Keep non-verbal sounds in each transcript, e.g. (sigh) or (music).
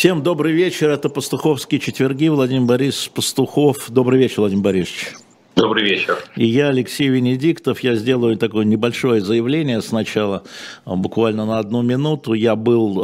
Всем добрый вечер. Это Пастуховские четверги. Владимир Борис Пастухов. Добрый вечер, Владимир Борисович. Добрый вечер. И я, Алексей Венедиктов, я сделаю такое небольшое заявление сначала, а, буквально на одну минуту. Я был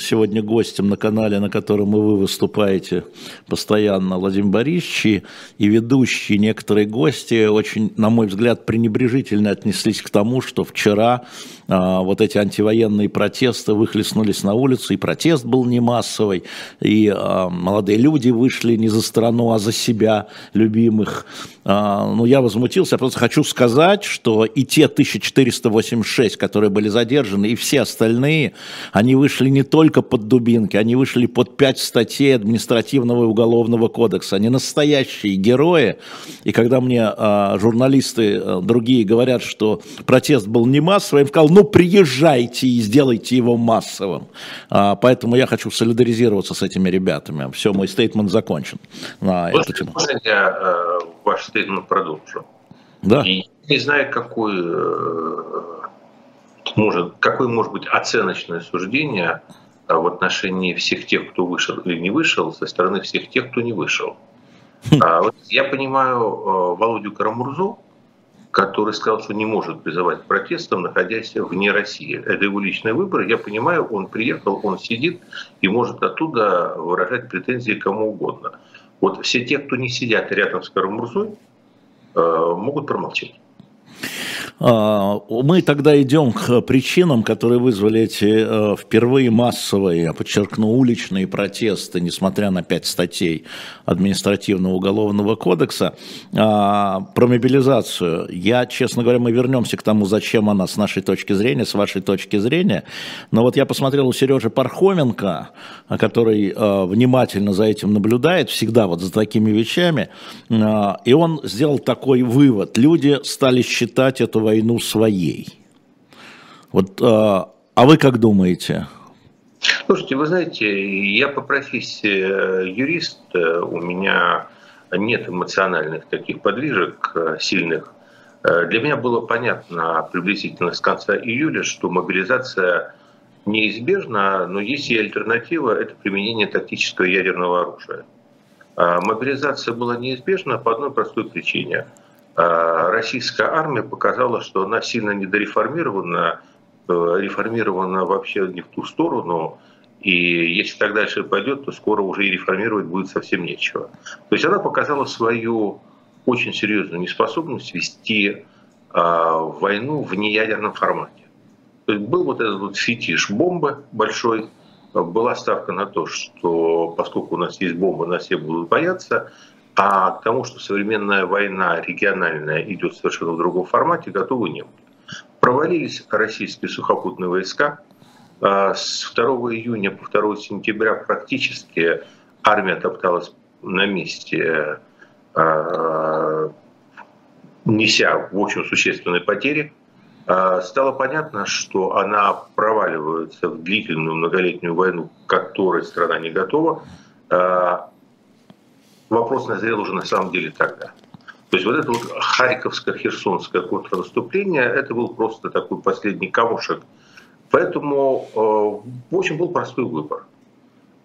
сегодня гостем на канале, на котором и вы выступаете постоянно, Владимир Борисович, и ведущие, некоторые гости очень, на мой взгляд, пренебрежительно отнеслись к тому, что вчера а, вот эти антивоенные протесты выхлестнулись на улицу, и протест был не массовый, и а, молодые люди вышли не за страну, а за себя, любимых. А, ну, я возмутился, я просто хочу сказать, что и те 1486, которые были задержаны, и все остальные, они вышли не только под дубинки, они вышли под пять статей административного и уголовного кодекса. Они настоящие герои. И когда мне журналисты другие говорят, что протест был не массовый, я им сказал, ну приезжайте и сделайте его массовым. А, поэтому я хочу солидаризироваться с этими ребятами. Все, мой стейтмент закончен на эту тему. Э, ваш стейтмент продолжу? Да. И не знаю, какой, э, может, какое может быть оценочное суждение в отношении всех тех, кто вышел или не вышел, со стороны всех тех, кто не вышел. Хм. А, вот я понимаю э, Володю Карамурзу, который сказал, что не может призывать к протестам, находясь вне России. Это его личный выбор. Я понимаю, он приехал, он сидит и может оттуда выражать претензии кому угодно. Вот все те, кто не сидят рядом с Карамурзой, э, могут промолчать. А, мы тогда идем к причинам, которые вызвали эти э, впервые массовые, я подчеркну, уличные протесты, несмотря на пять статей административного уголовного кодекса. А, про мобилизацию. Я, честно говоря, мы вернемся к тому, зачем она с нашей точки зрения, с вашей точки зрения. Но вот я посмотрел у Сережи Пархоменко, который э, внимательно за этим наблюдает, всегда вот за такими вещами, э, и он сделал такой вывод. Люди стали считать эту войну своей. Вот, а, а вы как думаете? Слушайте, вы знаете, я по профессии э, юрист, э, у меня нет эмоциональных таких подвижек э, сильных. Для меня было понятно приблизительно с конца июля, что мобилизация неизбежна, но есть и альтернатива – это применение тактического ядерного оружия. Мобилизация была неизбежна по одной простой причине – российская армия показала, что она сильно недореформирована, э, реформирована вообще не в ту сторону, и если так дальше пойдет, то скоро уже и реформировать будет совсем нечего. То есть она показала свою очень серьезную неспособность вести а, войну в неядерном формате. То есть был вот этот вот фетиш бомбы большой, была ставка на то, что поскольку у нас есть бомба, нас все будут бояться, а к тому, что современная война региональная идет совершенно в другом формате, готовы не были. Провалились российские сухопутные войска. А с 2 июня по 2 сентября практически армия топталась на месте, а, неся, в общем, существенные потери. А, стало понятно, что она проваливается в длительную многолетнюю войну, к которой страна не готова вопрос назрел уже на самом деле тогда. То есть вот это вот Харьковско-Херсонское контрнаступление, это был просто такой последний камушек. Поэтому, э, в общем, был простой выбор.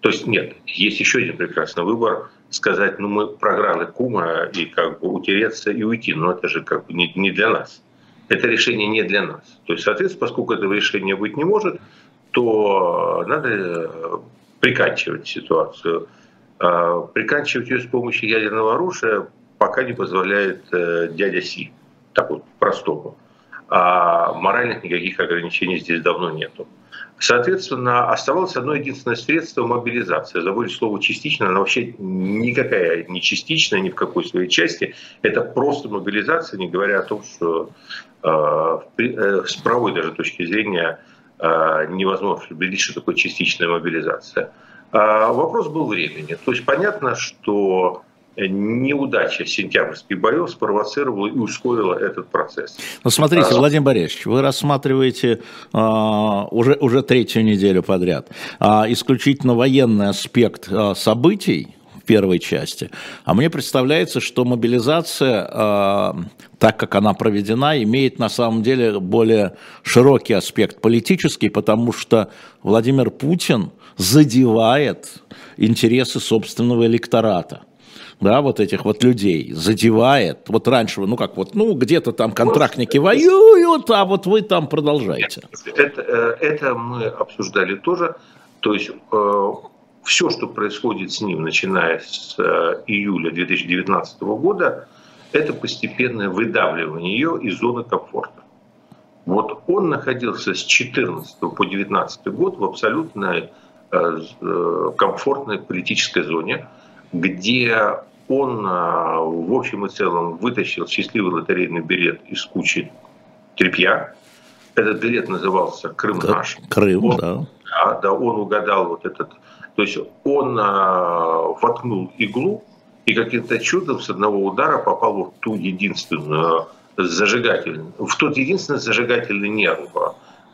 То есть нет, есть еще один прекрасный выбор, сказать, ну мы програли Кума и как бы утереться и уйти, но это же как бы не, не для нас. Это решение не для нас. То есть, соответственно, поскольку этого решения быть не может, то надо э, приканчивать ситуацию. А, приканчивать ее с помощью ядерного оружия пока не позволяет э, дядя Си, так вот простому. А моральных никаких ограничений здесь давно нету. Соответственно, оставалось одно единственное средство – мобилизация. Забыли слово «частично», она вообще никакая не частичная, ни в какой своей части. Это просто мобилизация, не говоря о том, что э, э, с правовой даже точки зрения э, невозможно определить, что такое частичная мобилизация. А вопрос был времени. То есть понятно, что неудача сентябрьских боев спровоцировала и ускорила этот процесс. Ну, смотрите, а... Владимир Борисович, вы рассматриваете а, уже, уже третью неделю подряд а, исключительно военный аспект а, событий, в первой части. А мне представляется, что мобилизация, а, так как она проведена, имеет на самом деле более широкий аспект политический, потому что Владимир Путин задевает интересы собственного электората да, вот этих вот людей задевает. Вот раньше, ну как вот, ну где-то там контрактники воюют, а вот вы там продолжаете. Это, э, это мы обсуждали тоже. То есть э, все, что происходит с ним, начиная с э, июля 2019 года, это постепенное выдавливание ее из зоны комфорта. Вот он находился с 14 по 19 год в абсолютно комфортной политической зоне, где он а, в общем и целом вытащил счастливый лотерейный билет из кучи тряпья. Этот билет назывался «Крым наш». Крым, он, да. да. Да, он угадал вот этот... То есть он а, воткнул иглу и каким-то чудом с одного удара попал в ту единственную зажигательную, в тот единственный зажигательный нерв,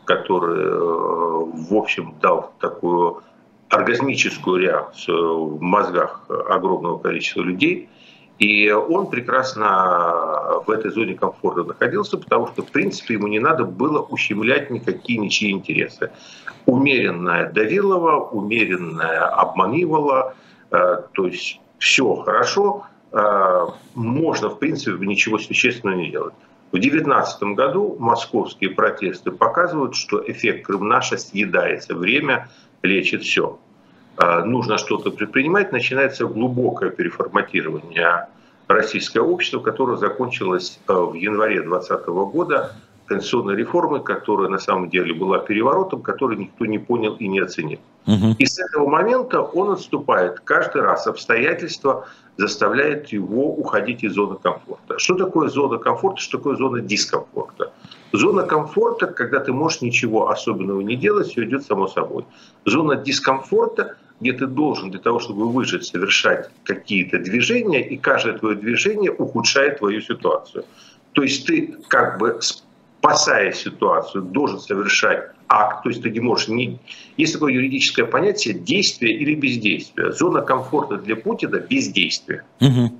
который, э, в общем, дал такую оргазмическую реакцию в мозгах огромного количества людей. И он прекрасно в этой зоне комфорта находился, потому что, в принципе, ему не надо было ущемлять никакие ничьи интересы. Умеренная давилова, умеренная обманивала, э, то есть все хорошо, э, можно, в принципе, ничего существенного не делать. В 2019 году московские протесты показывают, что эффект Крымнаша съедается. Время лечит все. А, нужно что-то предпринимать, начинается глубокое переформатирование российского общества, которое закончилось а, в январе 2020 года конституционной реформы, которая на самом деле была переворотом, который никто не понял и не оценил. Угу. И с этого момента он отступает. Каждый раз обстоятельства заставляют его уходить из зоны комфорта. Что такое зона комфорта, что такое зона дискомфорта? Зона комфорта, когда ты можешь ничего особенного не делать, все идет само собой. Зона дискомфорта, где ты должен для того, чтобы выжить, совершать какие-то движения, и каждое твое движение ухудшает твою ситуацию. То есть ты как бы спасая ситуацию, должен совершать акт, то есть ты не можешь не... Есть такое юридическое понятие действие или бездействие. Зона комфорта для Путина – бездействие. Угу.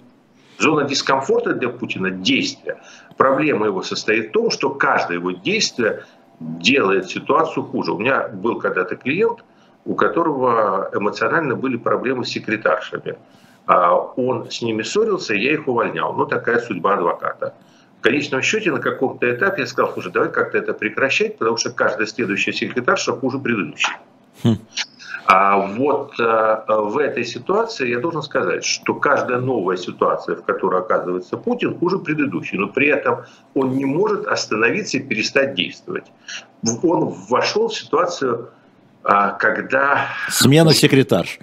Зона дискомфорта для Путина – действие. Проблема его состоит в том, что каждое его действие делает ситуацию хуже. У меня был когда-то клиент, у которого эмоционально были проблемы с секретаршами. А он с ними ссорился, я их увольнял. Ну, такая судьба адвоката. В конечном счете на каком-то этапе я сказал, слушай, давай как-то это прекращать, потому что каждая следующая секретарша хуже предыдущей. А вот э, в этой ситуации я должен сказать, что каждая новая ситуация, в которой оказывается Путин, хуже предыдущей. Но при этом он не может остановиться и перестать действовать. Он вошел в ситуацию, э, когда... Смена секретарш.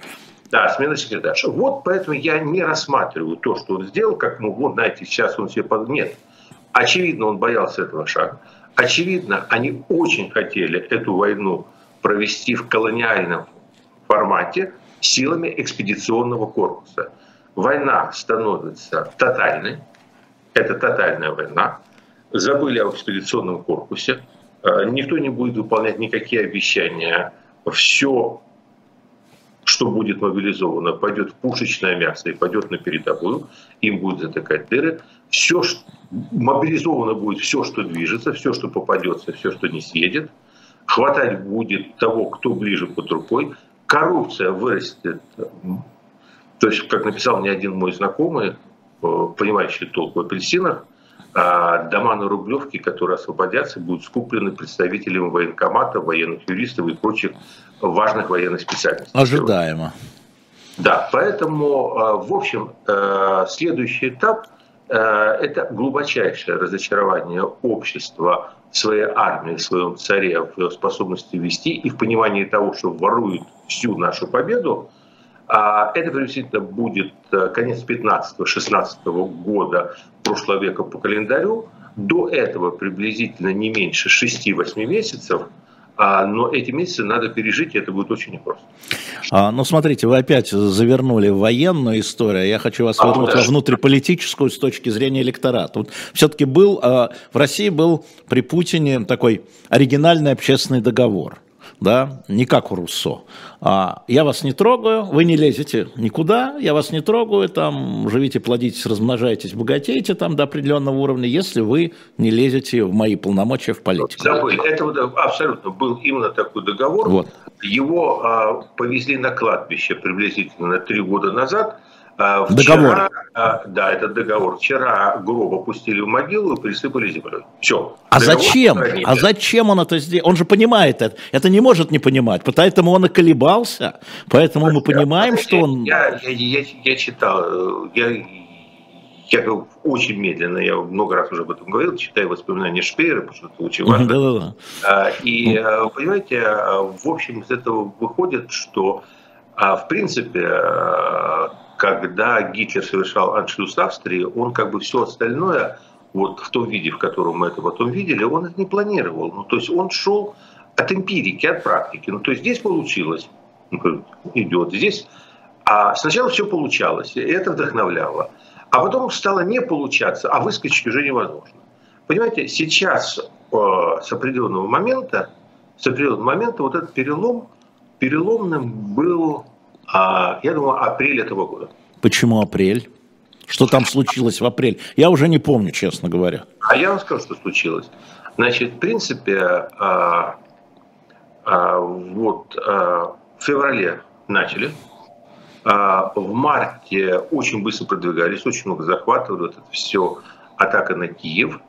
Да, смена секретарша. Вот поэтому я не рассматриваю то, что он сделал, как, ну, вот, знаете, сейчас он себе... Под... Нет, Очевидно, он боялся этого шага. Очевидно, они очень хотели эту войну провести в колониальном формате силами экспедиционного корпуса. Война становится тотальной. Это тотальная война. Забыли об экспедиционном корпусе. Э, никто не будет выполнять никакие обещания. Все что будет мобилизовано, пойдет в пушечное мясо и пойдет на передовую, им будет затыкать дыры. Все, мобилизовано будет все, что движется, все, что попадется, все, что не съедет. Хватать будет того, кто ближе под рукой. Коррупция вырастет. То есть, как написал мне один мой знакомый, э, понимающий толк в апельсинах, а дома на Рублевке, которые освободятся, будут скуплены представителями военкомата, военных юристов и прочих важных военных специальностей. Ожидаемо. Да, поэтому, а, в общем, э, следующий этап это глубочайшее разочарование общества в своей армии, в своем царе, в способности вести и в понимании того, что воруют всю нашу победу. А это приблизительно будет э, конец 15-16 года прошлого века по календарю. До этого приблизительно не меньше 6-8 месяцев – а, но эти месяцы надо пережить, и это будет очень непросто. А, ну, смотрите, вы опять завернули в военную историю. Я хочу вас а, вернуть во внутриполитическую с точки зрения электората. Вот все-таки был, а, в России был при Путине такой оригинальный общественный договор. Да, не как у Руссо. А, я вас не трогаю, вы не лезете никуда, я вас не трогаю, там, живите, плодитесь, размножайтесь, богатейте там до определенного уровня, если вы не лезете в мои полномочия в политику. Забыли, это вот абсолютно был именно такой договор. Вот. Его а, повезли на кладбище приблизительно три года назад, вчера, договор. А, да, это договор. Вчера гроб опустили в могилу и присыпали землей. Все. А зачем? А зачем он это сделал? Он же понимает это. Это не может не понимать. Поэтому он и колебался. Поэтому мы понимаем, я, что он... Я, я, я, я читал, я, я очень медленно, я много раз уже об этом говорил, читаю воспоминания Шпеера, потому что это очень важно. Да, да, да. И, ну. понимаете, в общем, из этого выходит, что, в принципе, когда Гитлер совершал аншлюз Австрии, он как бы все остальное, вот в том виде, в котором мы это потом видели, он это не планировал. Ну, то есть он шел от эмпирики, от практики. Ну, то есть здесь получилось, идет, здесь... А сначала все получалось, и это вдохновляло. А потом стало не получаться, а выскочить уже невозможно. Понимаете, сейчас э, с определенного момента, с определенного момента вот этот перелом, переломным был я думаю, апрель этого года. Почему апрель? Что там случилось в апреле? Я уже не помню, честно говоря. А я вам скажу, что случилось. Значит, в принципе, а, а, вот а, в феврале начали, а, в марте очень быстро продвигались, очень много захватывали, вот это все атака на Киев.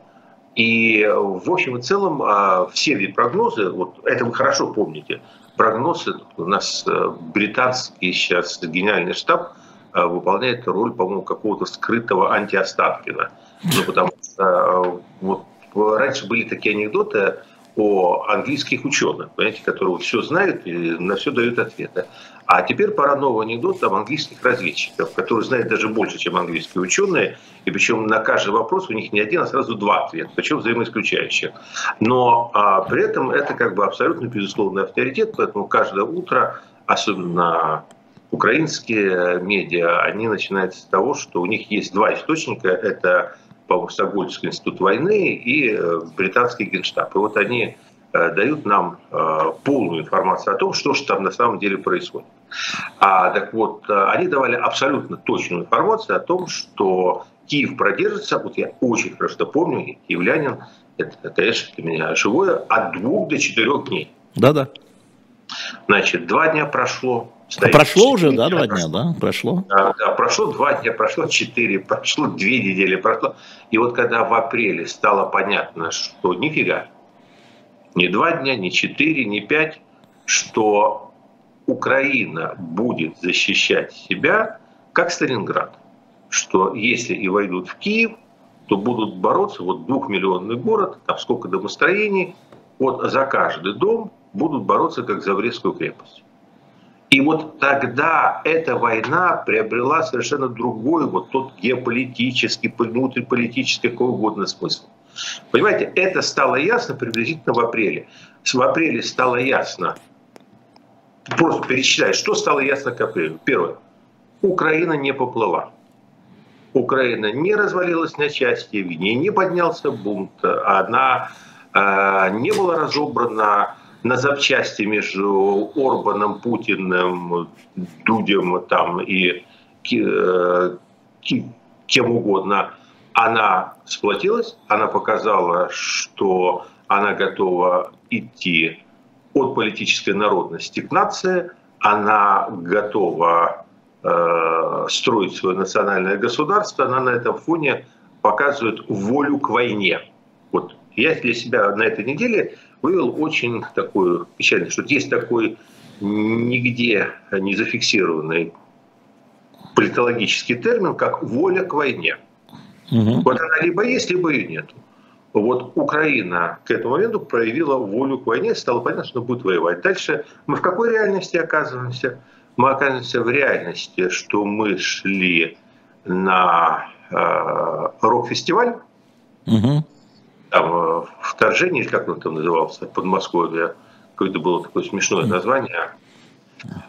И в общем и целом а, все прогнозы, вот это вы хорошо помните, прогнозы. У нас э, британский сейчас генеральный штаб э, выполняет роль, по-моему, какого-то скрытого антиостаткина. Ну, потому что э, вот раньше были такие анекдоты о английских ученых, понимаете, которые все знают и на все дают ответы. А теперь пора нового анекдота об английских разведчиков, которые знают даже больше, чем английские ученые, и причем на каждый вопрос у них не один, а сразу два ответа, причем взаимоисключающих. Но а, при этом это как бы абсолютно безусловный авторитет, поэтому каждое утро, особенно украинские медиа, они начинают с того, что у них есть два источника, это по-моему, Стокгольмский институт войны и э, британский генштаб. И вот они э, дают нам э, полную информацию о том, что же там на самом деле происходит. А, так вот, они давали абсолютно точную информацию о том, что Киев продержится, вот я очень хорошо помню, я киевлянин, это, конечно, для меня живое, от двух до четырех дней. Да-да. Значит, два дня прошло, Стоит прошло уже, да, два дня, да? Прошло? Да, да, прошло два дня, прошло четыре, прошло две недели, прошло. И вот когда в апреле стало понятно, что нифига, не два дня, не четыре, не пять, что Украина будет защищать себя, как Сталинград. Что если и войдут в Киев, то будут бороться, вот двухмиллионный город, там сколько домостроений, вот за каждый дом будут бороться, как за Брестскую крепость. И вот тогда эта война приобрела совершенно другой, вот тот геополитический, внутриполитический, какой угодно смысл. Понимаете, это стало ясно приблизительно в апреле. В апреле стало ясно, просто перечисляй, что стало ясно к апрелю. Первое. Украина не поплыла. Украина не развалилась на части, в ней не поднялся бунт, она э, не была разобрана на запчасти между Орбаном, Путиным, Дудем там и э, кем угодно, она сплотилась, она показала, что она готова идти от политической народности к нации, она готова э, строить свое национальное государство, она на этом фоне показывает волю к войне. Вот я для себя на этой неделе вывел очень такую печальную, что есть такой нигде не зафиксированный политологический термин, как воля к войне. Угу. Вот она либо есть, либо ее нет. Вот Украина к этому моменту проявила волю к войне, стало понятно, что будет воевать. Дальше мы в какой реальности оказываемся? Мы оказываемся в реальности, что мы шли на э, рок-фестиваль, угу там, э, вторжение, или как он там назывался, Подмосковье, какое-то было такое смешное название.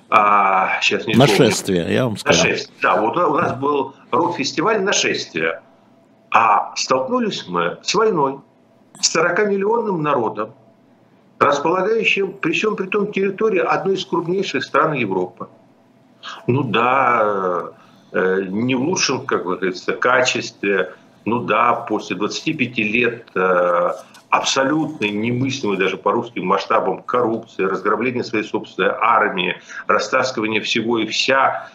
А, сейчас не Нашествие, помню. я вам скажу. Нашествие, да, вот у нас был рок-фестиваль «Нашествие». А столкнулись мы с войной, с 40-миллионным народом, располагающим, при всем при том, территории одной из крупнейших стран Европы. Ну да, э, не в лучшем, как говорится, качестве, ну да, после 25 лет э, абсолютно немыслимой даже по русским масштабам коррупции, разграбления своей собственной армии, растаскивания всего и вся.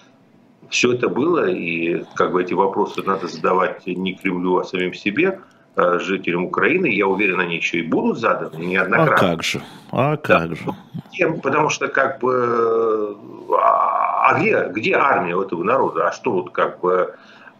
Все это было, и как бы эти вопросы надо задавать не Кремлю, а самим себе, э, жителям Украины. Я уверен, они еще и будут заданы неоднократно. А как же? А как да. же? Потому что как бы... А, а где, где армия у этого народа? А что вот как бы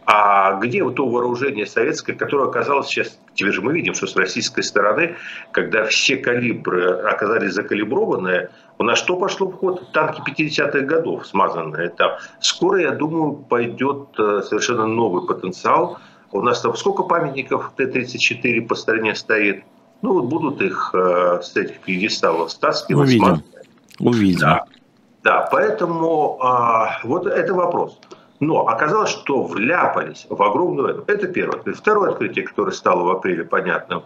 а где вот то вооружение советское, которое оказалось сейчас, теперь же мы видим, что с российской стороны, когда все калибры оказались закалиброваны, у нас что пошло в ход? Танки 50-х годов смазанные там. Скоро, я думаю, пойдет э, совершенно новый потенциал. У нас там сколько памятников Т-34 по стране стоит? Ну вот будут их э, с этих пьедесталов стаскивать. Увидим. Увидим. Да. да, поэтому э, вот это вопрос. Но оказалось, что вляпались в огромную войну. Это первое. Второе открытие, которое стало в апреле понятным.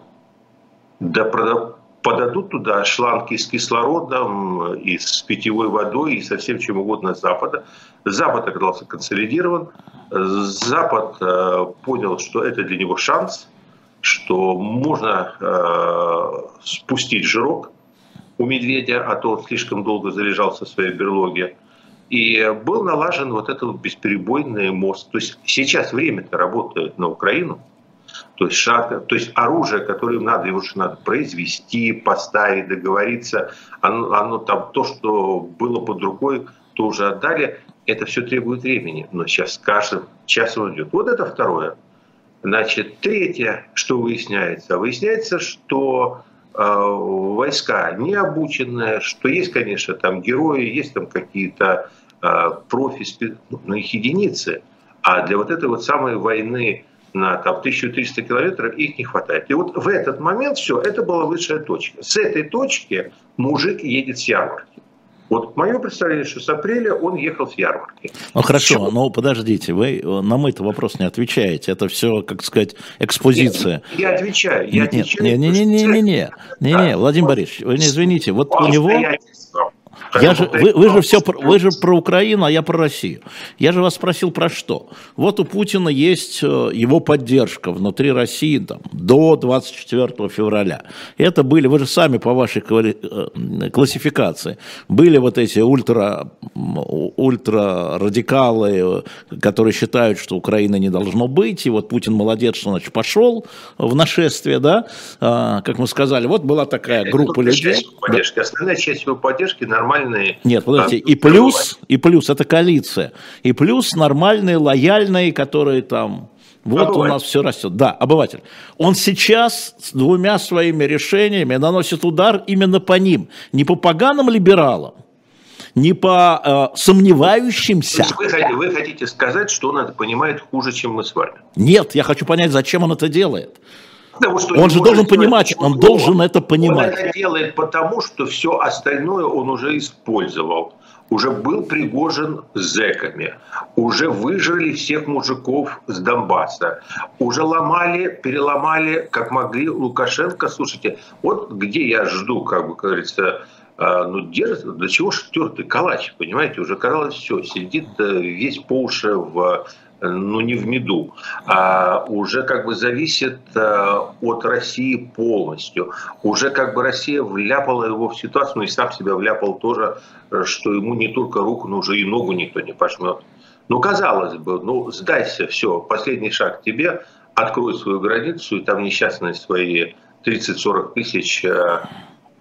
Да подадут туда шланги с кислородом, и с питьевой водой, и со всем чем угодно с Запада. Запад оказался консолидирован. Запад э, понял, что это для него шанс, что можно э, спустить жирок у медведя, а то он слишком долго залежался в своей берлоге. И был налажен вот этот бесперебойный мост. То есть сейчас время-то работает на Украину. То есть, шаг, то есть оружие, которое им надо, его же надо произвести, поставить, договориться. Оно, оно там, то, что было под рукой, то уже отдали. Это все требует времени. Но сейчас с каждым часом идет. Вот это второе. Значит, третье, что выясняется? Выясняется, что э, войска не обученные, что есть, конечно, там герои, есть там какие-то профи, ну, ну, их единицы. А для вот этой вот самой войны на там, 1300 километров их не хватает. И вот в этот момент все, это была высшая точка. С этой точки мужик едет с ярмарки. Вот мое представление, что с апреля он ехал с ярмарки. Ну хорошо, все. но подождите, вы на мой это вопрос не отвечаете. Это все, как сказать, экспозиция. Нет, я отвечаю. Я нет, отвечаю. Не, не, не, не, не, не, не, не, Владимир Борисович, вы не извините, вот у него я же, вы, вы же все, вы же про Украину, а я про Россию. Я же вас спросил про что. Вот у Путина есть э, его поддержка внутри России там, до 24 февраля. Это были, вы же сами по вашей э, классификации, были вот эти ультра, ультра радикалы, которые считают, что Украины не должно быть, и вот Путин молодец, что значит пошел в нашествие, да, а, как мы сказали, вот была такая группа людей. Часть поддержки. Да. Основная часть его поддержки нормально нормальные... Нет, подождите, и плюс, и плюс, это коалиция, и плюс нормальные, лояльные, которые там... Вот обыватель. у нас все растет. Да, обыватель. Он сейчас с двумя своими решениями наносит удар именно по ним. Не по поганым либералам, не по э, сомневающимся. Вы, вы хотите сказать, что он это понимает хуже, чем мы с вами? Нет, я хочу понять, зачем он это делает. Потому что он же должен понимать, он должен это понимать. Он это делает потому, что все остальное он уже использовал. Уже был пригожен зэками, уже выжили всех мужиков с Донбасса, уже ломали, переломали, как могли Лукашенко. Слушайте, вот где я жду, как бы говорится, а, ну, держится, до чего ж тертый калач, понимаете, уже казалось все, сидит э, весь по уши в ну не в меду, а уже как бы зависит э, от России полностью. Уже как бы Россия вляпала его в ситуацию, ну и сам себя вляпал тоже, что ему не только руку, но уже и ногу никто не пожмет. Ну, казалось бы, ну, сдайся, все, последний шаг тебе, открой свою границу, и там несчастные свои 30-40 тысяч э,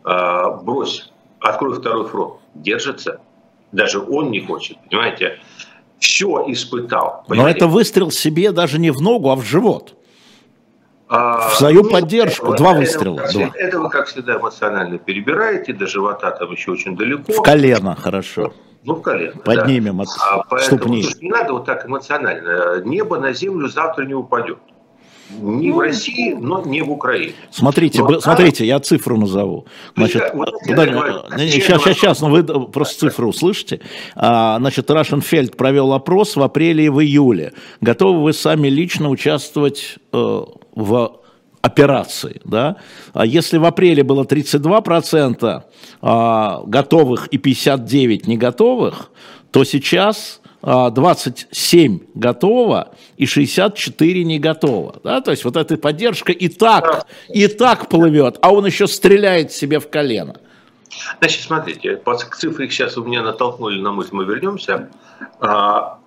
э, брось, открой второй фронт. Держится. Даже он не хочет, понимаете все испытал. Понимаете? Но это выстрел себе даже не в ногу, а в живот. А, в свою ну, поддержку. Два выстрела. Это, два. это вы, как всегда, эмоционально перебираете, до живота там еще очень далеко. В колено, хорошо. Ну, в колено. Поднимем да. от а, поэтому, ступни. Не надо вот так эмоционально. Небо на землю завтра не упадет не в ну, России, но не в Украине. Смотрите, но, смотрите, я цифру назову. Значит, вот, да, говорю, сейчас, сейчас, сейчас, но вы просто цифру услышите. А, значит, Рашенфельд провел опрос в апреле и в июле. Готовы вы сами лично участвовать э, в операции. Да? А если в апреле было 32% а, готовых и 59% не готовых, то сейчас 27 а, готово и 64 не готово. Да? То есть вот эта поддержка и так, и так плывет, а он еще стреляет себе в колено. Значит, смотрите, по цифре сейчас у меня натолкнули на мысль, мы вернемся. А,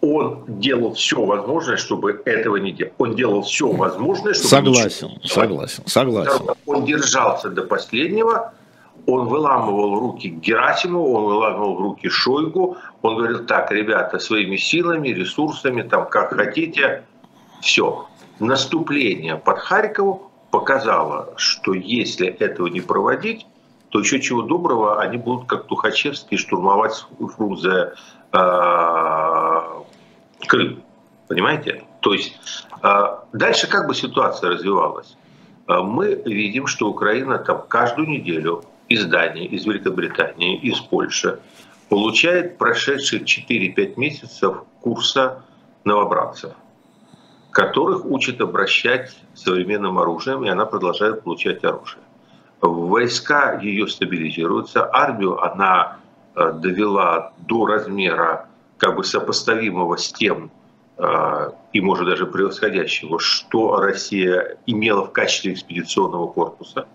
он делал все возможное, чтобы этого не делать. Он делал все возможное, чтобы... Согласен, согласен, согласен. Он держался до последнего, он выламывал руки Герасимову, он выламывал руки Шойгу, он говорил, так, ребята, своими силами, ресурсами, там, как хотите, все. Наступление под Харькову показало, что если этого не проводить, то еще чего доброго, они будут как Тухачевский штурмовать Фрунзе э, Крым. Понимаете? То есть э, дальше как бы ситуация развивалась? Э, мы видим, что Украина там каждую неделю из Дании, из Великобритании, из Польши получает прошедших 4-5 месяцев курса новобранцев, которых учат обращать современным оружием, и она продолжает получать оружие. Войска ее стабилизируются, армию она э, довела до размера как бы сопоставимого с тем, э, и может даже превосходящего, что Россия имела в качестве экспедиционного корпуса.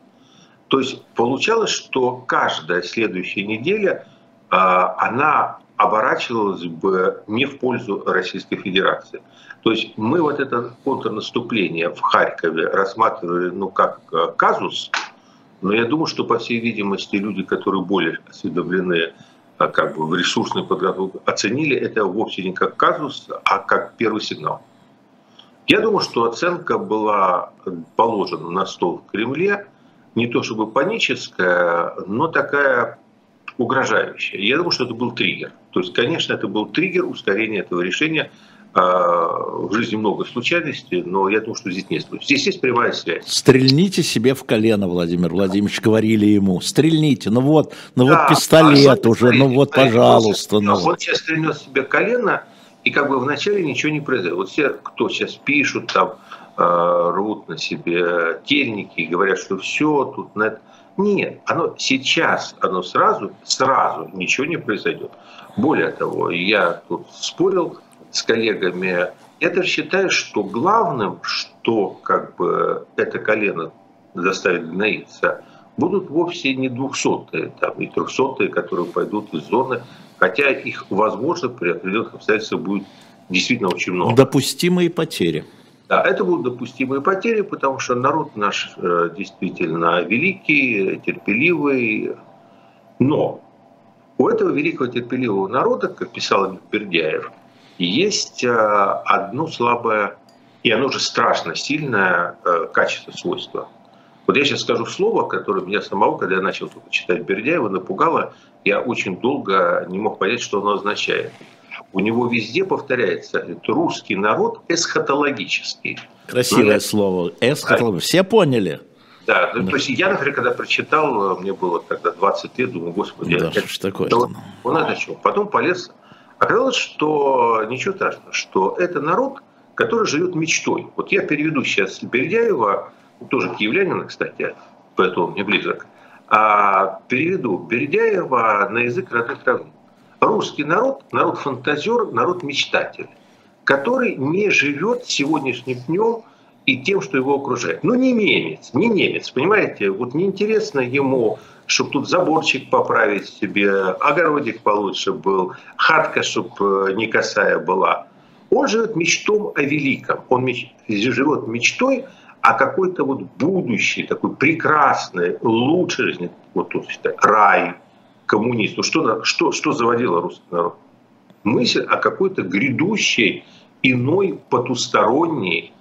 То есть получалось, что каждая следующая неделя э, она оборачивалась бы не в пользу Российской Федерации. То есть мы вот это контрнаступление в Харькове рассматривали ну, как казус, но я думаю, что, по всей видимости, люди, которые более осведомлены а, как бы в ресурсной подготовке, оценили это вовсе не как казус, а как первый сигнал. Я думаю, что оценка была положена на стол в Кремле, не то чтобы паническая, но такая угрожающая. Я думаю, что это был триггер. То есть, конечно, это был триггер ускорения этого решения, а, в жизни много случайностей, но я думаю, что здесь нет. Здесь есть прямая связь. Стрельните себе в колено, Владимир Владимирович, говорили ему. Стрельните, ну вот, ну да, вот пистолет а уже, ну вот, пожалуйста. Ну. Он сейчас стрельнет себе колено, и как бы вначале ничего не произойдет. Вот все, кто сейчас пишут, там, рвут на себе тельники и говорят, что все, тут это. Нет, оно сейчас, оно сразу, сразу ничего не произойдет. Более того, я тут спорил с коллегами, это считаю, что главным, что как бы это колено заставит гноиться, будут вовсе не двухсотые, там, и трехсотые, которые пойдут из зоны, хотя их, возможно, при определенных обстоятельствах будет действительно очень много. Допустимые потери. Да, это будут допустимые потери, потому что народ наш э, действительно великий, терпеливый, но у этого великого терпеливого народа, как писал Бердяев, есть э, одно слабое, и оно же страшно сильное э, качество, свойства. Вот я сейчас скажу слово, которое меня самого, когда я начал читать Бердяева, напугало. Я очень долго не мог понять, что оно означает. У него везде повторяется, это русский народ эсхатологический. Красивое Но слово. Эсхатологический. Все поняли? Да, да, то есть я, например, когда прочитал, мне было тогда 20 лет, думаю, господи, да, это, что такое? Он это что? Потом полез Оказалось, что ничего страшного, что это народ, который живет мечтой. Вот я переведу сейчас Бердяева, тоже киевлянина, кстати, поэтому мне близок, а переведу Бердяева на язык родных равнин. Русский народ, народ фантазер, народ мечтатель, который не живет сегодняшним днем и тем, что его окружает. Ну, не немец, не немец, понимаете? Вот неинтересно ему чтобы тут заборчик поправить себе, огородик получше был, хатка, чтобы э, не косая была. Он живет мечтом о великом. Он меч... живет мечтой о какой-то вот будущей, такой прекрасной, лучшей жизни. Вот тут рай, коммунисту. Что, что, что заводило русский народ? Мысль о какой-то грядущей, иной, потусторонней,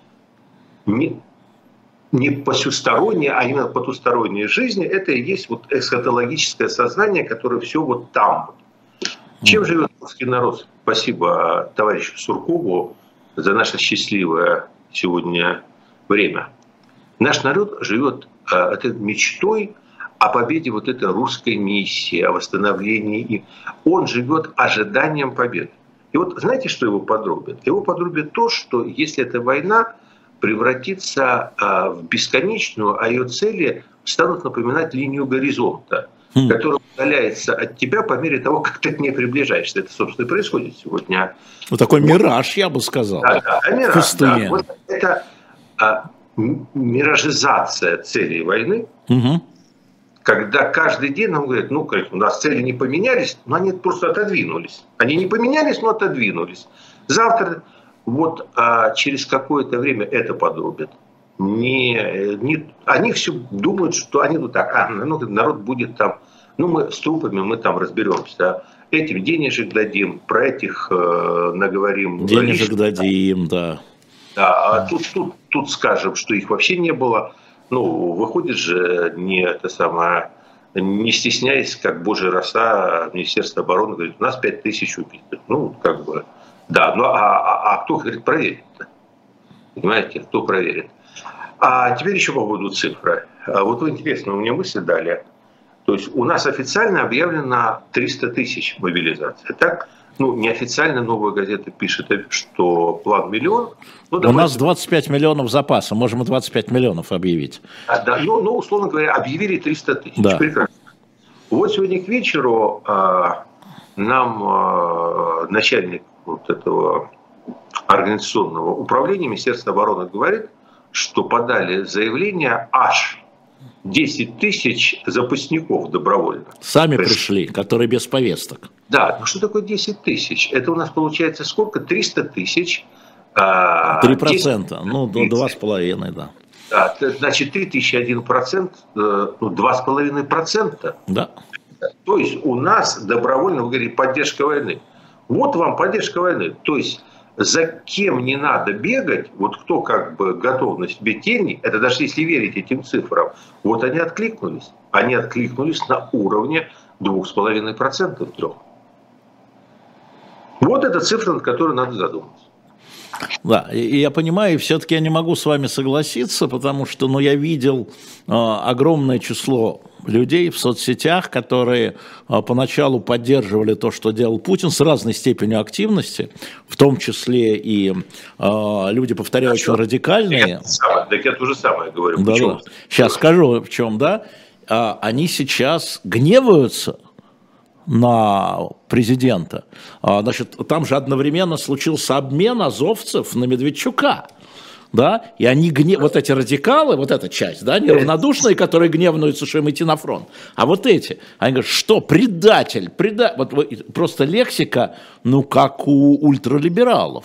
не посюсторонняя, а именно потусторонняя жизнь, это и есть вот эсхатологическое сознание, которое все вот там. Чем живет русский народ? Спасибо товарищу Суркову за наше счастливое сегодня время. Наш народ живет э, этой мечтой о победе вот этой русской миссии, о восстановлении. Он живет ожиданием победы. И вот знаете, что его подробит? Его подробит то, что если это война, превратиться а, в бесконечную, а ее цели станут напоминать линию горизонта, mm. которая удаляется от тебя по мере того, как ты к ней приближаешься. Это, собственно, и происходит сегодня. Ну, такой мираж, я бы сказал. Да, да, а мираж, да. Вот это а, миражизация целей войны, угу. Когда каждый день нам говорят, ну, у нас цели не поменялись, но они просто отодвинулись. Они не поменялись, но отодвинулись. Завтра вот а через какое-то время это подробят. Не, не, они все думают, что они вот так, а, ну, народ будет там, ну мы с трупами мы там разберемся, да. этим денежек дадим, про этих э, наговорим. Денежек дадим, да. Да, а тут, тут, тут скажем, что их вообще не было. Ну, выходит же не это самое, не стесняясь, как божья роса, Министерство обороны говорит, у нас 5 тысяч убитых. Ну, как бы, да, ну а, а, а кто, говорит, проверит -то? Понимаете, кто проверит? А теперь еще по поводу цифры. А вот вы интересно, у меня мысль дали. То есть у нас официально объявлено 300 тысяч мобилизации, так? Ну, неофициально новая газета пишет, что план миллион. Ну, давайте... У нас 25 миллионов запаса, можем и 25 миллионов объявить. А, да, ну, ну, условно говоря, объявили 300 тысяч. Да. Прекрасно. Вот сегодня к вечеру а, нам а, начальник вот этого организационного управления Министерства обороны говорит, что подали заявление аж 10 тысяч запасников добровольно. Сами есть, пришли, которые без повесток. Да, ну что такое 10 тысяч? Это у нас получается сколько? 300 тысяч. 3 а, процента, ну до 2,5, да. Да, значит, 3001 процент, э, ну 2,5 процента. Да. То есть у нас добровольно, вы говорите, поддержка войны. Вот вам поддержка войны. То есть за кем не надо бегать, вот кто как бы готов на себе тени, это даже если верить этим цифрам, вот они откликнулись. Они откликнулись на уровне 2,5% трех. Вот эта цифра, над которой надо задуматься. Да, и я понимаю, и все-таки я не могу с вами согласиться, потому что ну, я видел э, огромное число людей в соцсетях, которые э, поначалу поддерживали то, что делал Путин с разной степенью активности, в том числе и э, люди, повторяю, очень радикальные. Так я то же самое говорю. Да, да. Сейчас скажу, в чем, да. А, они сейчас гневаются на президента. А, значит, там же одновременно случился обмен азовцев на Медведчука. Да, и они гнев, вот эти радикалы, вот эта часть, да, неравнодушные, которые гневнуются, что им идти на фронт, а вот эти, они говорят, что предатель, предатель, вот просто лексика, ну как у ультралибералов.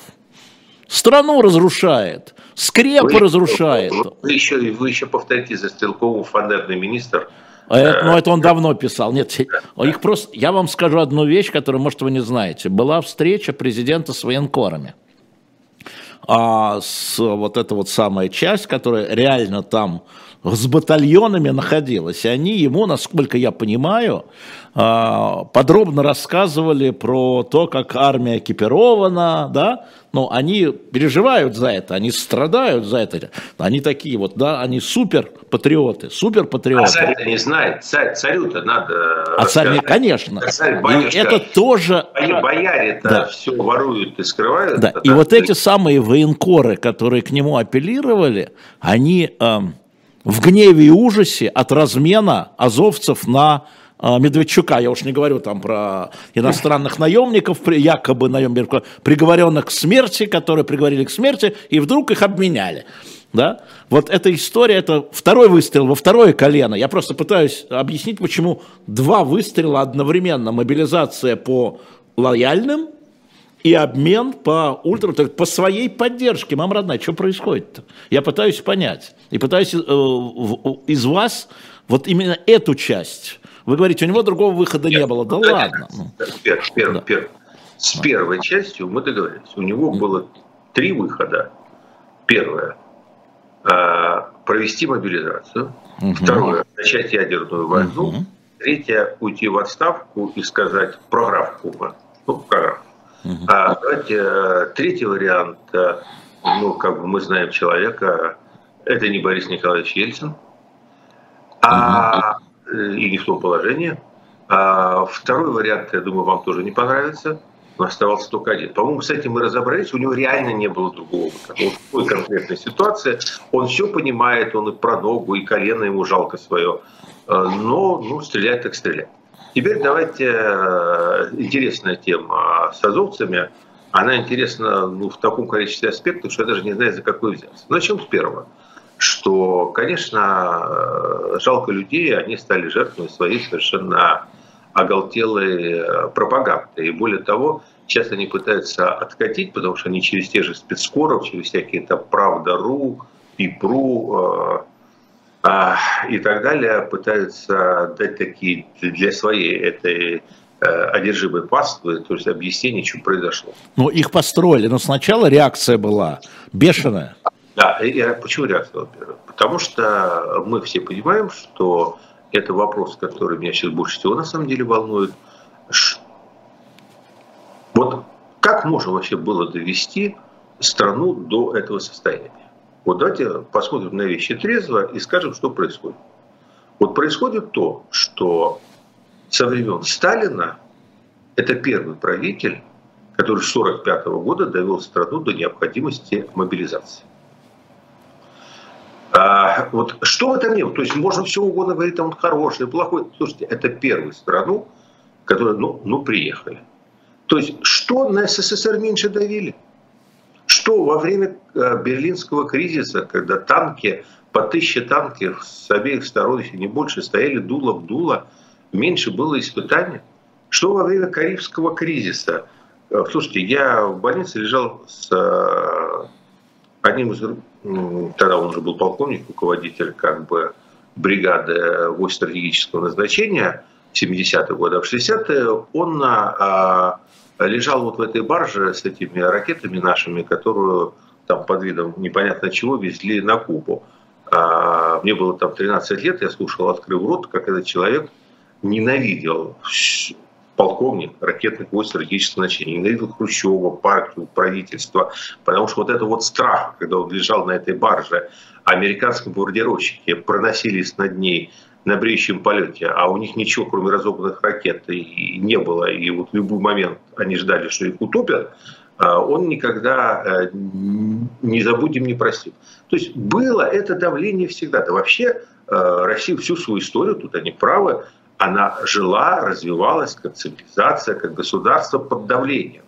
Страну разрушает, скрепы вы, разрушает. Вы еще, вы еще повторите за Стрелковым фанерный министр, это, ну, это он давно писал. Нет, их просто... Я вам скажу одну вещь, которую, может, вы не знаете. Была встреча президента с военкорами. А с вот эта вот самая часть, которая реально там с батальонами находилась, и они ему, насколько я понимаю, а, подробно рассказывали про то, как армия экипирована, да, но они переживают за это, они страдают за это, они такие вот, да, они супер патриоты, супер патриоты. А царь не знает, царь, царю-то надо А царь, конечно. А царь, батюшка, и это тоже... Бояре-то да. все воруют и скрывают. Да, и вот эти самые военкоры, которые к нему апеллировали, они э, в гневе и ужасе от размена азовцев на а, Медведчука, я уж не говорю там про иностранных наемников, якобы наемников, приговоренных к смерти, которые приговорили к смерти, и вдруг их обменяли. Да? Вот эта история, это второй выстрел во второе колено. Я просто пытаюсь объяснить, почему два выстрела одновременно. Мобилизация по лояльным и обмен по ультра, по своей поддержке. Мама родная, что происходит-то? Я пытаюсь понять. И пытаюсь э, из вас вот именно эту часть вы говорите, у него другого выхода Нет, не было. Да, да ладно. Пер, пер, да. Пер. С первой частью мы договорились. У него было три выхода. Первое – провести мобилизацию. Угу. Второе – начать ядерную войну. Угу. Третье – уйти в отставку и сказать програф Куба. Ну, програф. Угу. А давайте, э, третий вариант, э, ну, как бы мы знаем человека, это не Борис Николаевич Ельцин, а и не в том положении. А второй вариант, я думаю, вам тоже не понравится. но оставался только один. По-моему, с этим мы разобрались, у него реально не было другого опыта. Вот в той конкретной ситуации он все понимает, он и про ногу, и колено ему жалко свое, э, но ну, стрелять так стрелять. Теперь давайте э, интересная тема с азовцами. Она интересна ну, в таком количестве аспектов, что я даже не знаю, за какой взяться. Начнем с первого. Что, конечно, э, жалко людей, они стали жертвами своей совершенно оголтелой э, пропаганды. И более того, сейчас они пытаются откатить, потому что они через те же спецскоров, через всякие там Правда.ру, Пипру э, и так далее, пытаются дать такие для своей этой одержимой паствы, то есть объяснение, что произошло. Ну, их построили, но сначала реакция была бешеная. Да, и почему реакция? Потому что мы все понимаем, что это вопрос, который меня сейчас больше всего на самом деле волнует. Вот как можно вообще было довести страну до этого состояния? Вот давайте посмотрим на вещи трезво и скажем, что происходит. Вот происходит то, что со времен Сталина это первый правитель, который с 1945 года довел страну до необходимости мобилизации. А, вот что в этом нет? То есть можно все угодно говорить, он хороший, плохой. Слушайте, это первую страну, которая, ну, ну, приехали. То есть что на СССР меньше давили? Что во время э, берлинского кризиса, когда танки, по тысяче танков с обеих сторон, если не больше, стояли дуло в дуло, меньше было испытаний? Что во время Карибского кризиса? Э, слушайте, я в больнице лежал с э, одним из тогда он уже был полковник, руководитель как бы бригады войск стратегического назначения 70-е годы, а в 60-е он а, лежал вот в этой барже с этими ракетами нашими, которую там под видом непонятно чего везли на Кубу. А, мне было там 13 лет, я слушал, открыв рот, как этот человек ненавидел полковник ракетных войск стратегического значения, ненавидел Хрущева, партию, правительство, потому что вот это вот страх, когда он лежал на этой барже, американские бомбардировщики проносились над ней на бреющем полете, а у них ничего, кроме разобранных ракет, и не было, и вот в любой момент они ждали, что их утопят, а он никогда э, не забудем, не простит. То есть было это давление всегда. Да вообще э, Россия всю свою историю, тут они правы, она жила, развивалась как цивилизация, как государство под давлением.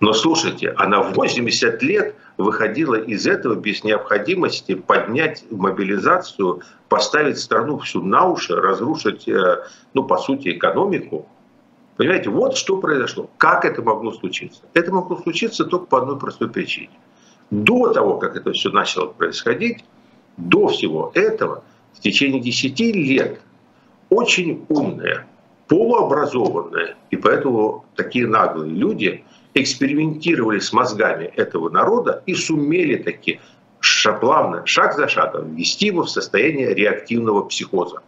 Но слушайте, она в 80 лет выходила из этого без необходимости поднять мобилизацию, поставить страну всю на уши, разрушить, э, ну, по сути, экономику. Понимаете, вот что произошло. Как это могло случиться? Это могло случиться только по одной простой причине. До того, как это все начало происходить, до всего этого, в течение 10 лет очень умные, полуобразованные, и поэтому такие наглые люди экспериментировали с мозгами этого народа и сумели таки плавно, шаг за шагом, ввести его в состояние реактивного психоза.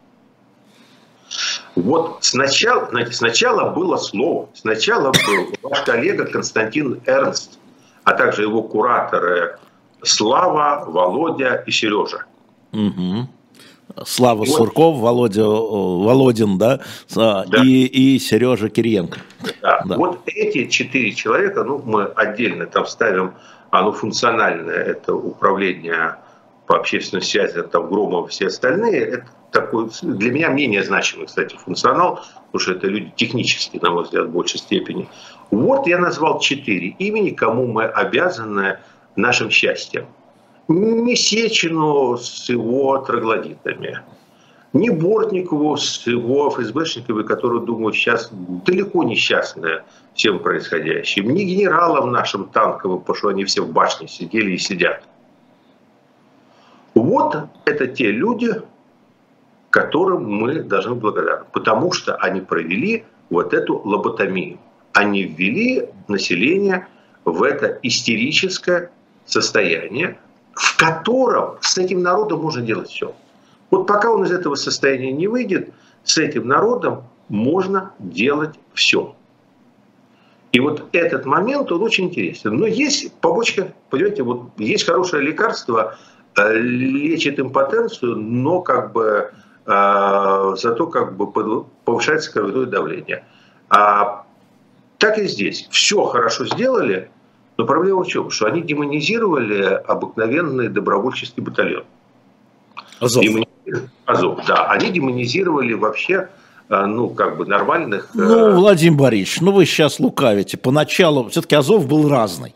Вот сначала, знаете, сначала было слово, сначала был ваш коллега Константин Эрнст, а также его кураторы Слава, Володя и Сережа. Угу. Слава вот. Сурков, Володя, Володин, да, да. И, и Сережа Кириенко. Да. да. Вот эти четыре человека, ну, мы отдельно там ставим, оно функциональное, это управление по общественной связи, там Громов, все остальные, это такой, для меня менее значимый, кстати, функционал, потому что это люди технические, на мой взгляд, в большей степени. Вот я назвал четыре имени, кому мы обязаны нашим счастьем не Сечину с его троглодитами, не Бортникову с его ФСБшниками, которые, думаю, сейчас далеко несчастные всем происходящим, не генералам нашим танковым, потому что они все в башне сидели и сидят. Вот это те люди, которым мы должны благодарны, потому что они провели вот эту лоботомию. Они ввели население в это истерическое состояние, в котором с этим народом можно делать все. Вот пока он из этого состояния не выйдет, с этим народом можно делать все. И вот этот момент, он очень интересен. Но есть побочка, понимаете, вот есть хорошее лекарство, э, лечит импотенцию, но как бы э, зато как бы повышается кровяное давление. А так и здесь. Все хорошо сделали, но проблема в чем? Что они демонизировали обыкновенный добровольческий батальон. Азов. Азов, да. Они демонизировали вообще э, ну, как бы нормальных... Э, ну, Владимир Борисович, ну вы сейчас лукавите. Поначалу, все-таки Азов был разный.